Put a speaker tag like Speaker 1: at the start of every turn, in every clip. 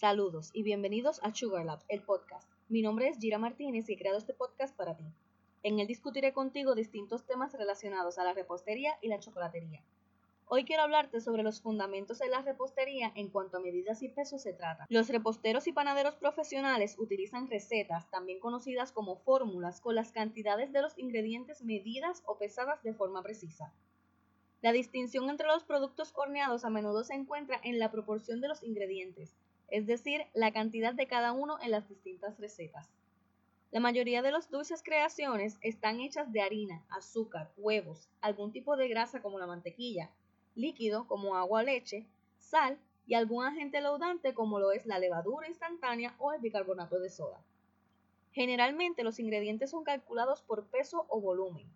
Speaker 1: Saludos y bienvenidos a Sugar Lab, el podcast. Mi nombre es Gira Martínez y he creado este podcast para ti. En él discutiré contigo distintos temas relacionados a la repostería y la chocolatería. Hoy quiero hablarte sobre los fundamentos de la repostería en cuanto a medidas y pesos se trata. Los reposteros y panaderos profesionales utilizan recetas, también conocidas como fórmulas, con las cantidades de los ingredientes medidas o pesadas de forma precisa. La distinción entre los productos horneados a menudo se encuentra en la proporción de los ingredientes, es decir, la cantidad de cada uno en las distintas recetas. La mayoría de los dulces creaciones están hechas de harina, azúcar, huevos, algún tipo de grasa como la mantequilla, líquido como agua o leche, sal y algún agente laudante como lo es la levadura instantánea o el bicarbonato de soda. Generalmente los ingredientes son calculados por peso o volumen.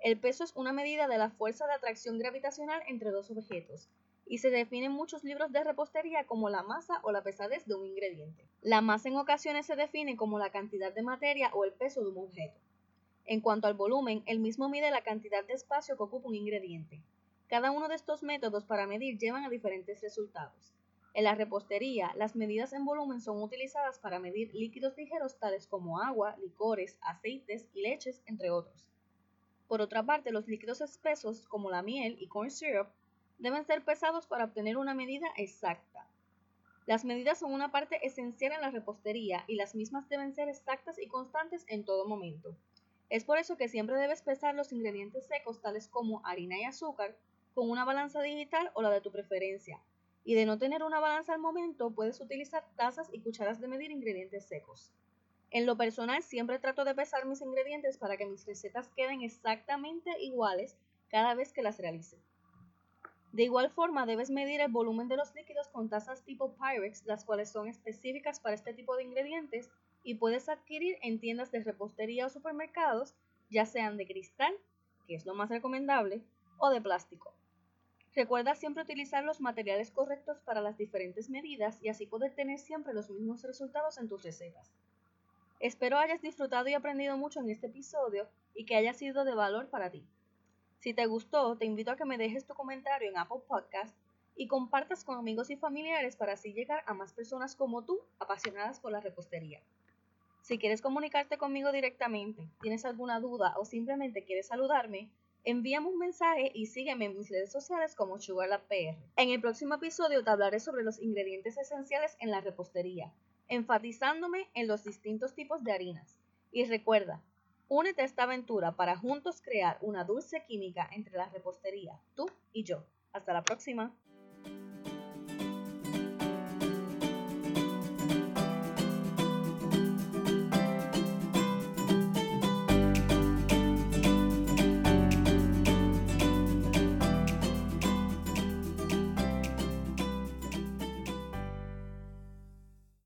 Speaker 1: El peso es una medida de la fuerza de atracción gravitacional entre dos objetos y se define en muchos libros de repostería como la masa o la pesadez de un ingrediente. La masa en ocasiones se define como la cantidad de materia o el peso de un objeto. En cuanto al volumen, el mismo mide la cantidad de espacio que ocupa un ingrediente. Cada uno de estos métodos para medir llevan a diferentes resultados. En la repostería, las medidas en volumen son utilizadas para medir líquidos ligeros tales como agua, licores, aceites y leches, entre otros. Por otra parte, los líquidos espesos como la miel y corn syrup deben ser pesados para obtener una medida exacta. Las medidas son una parte esencial en la repostería y las mismas deben ser exactas y constantes en todo momento. Es por eso que siempre debes pesar los ingredientes secos tales como harina y azúcar con una balanza digital o la de tu preferencia. Y de no tener una balanza al momento, puedes utilizar tazas y cucharas de medir ingredientes secos. En lo personal, siempre trato de pesar mis ingredientes para que mis recetas queden exactamente iguales cada vez que las realice. De igual forma, debes medir el volumen de los líquidos con tazas tipo Pyrex, las cuales son específicas para este tipo de ingredientes y puedes adquirir en tiendas de repostería o supermercados, ya sean de cristal, que es lo más recomendable, o de plástico. Recuerda siempre utilizar los materiales correctos para las diferentes medidas y así poder tener siempre los mismos resultados en tus recetas. Espero hayas disfrutado y aprendido mucho en este episodio y que haya sido de valor para ti. Si te gustó, te invito a que me dejes tu comentario en Apple Podcast y compartas con amigos y familiares para así llegar a más personas como tú apasionadas por la repostería. Si quieres comunicarte conmigo directamente, tienes alguna duda o simplemente quieres saludarme, envíame un mensaje y sígueme en mis redes sociales como SugarLabPR. En el próximo episodio te hablaré sobre los ingredientes esenciales en la repostería, enfatizándome en los distintos tipos de harinas. Y recuerda, únete a esta aventura para juntos crear una dulce química entre la repostería, tú y yo. Hasta la próxima.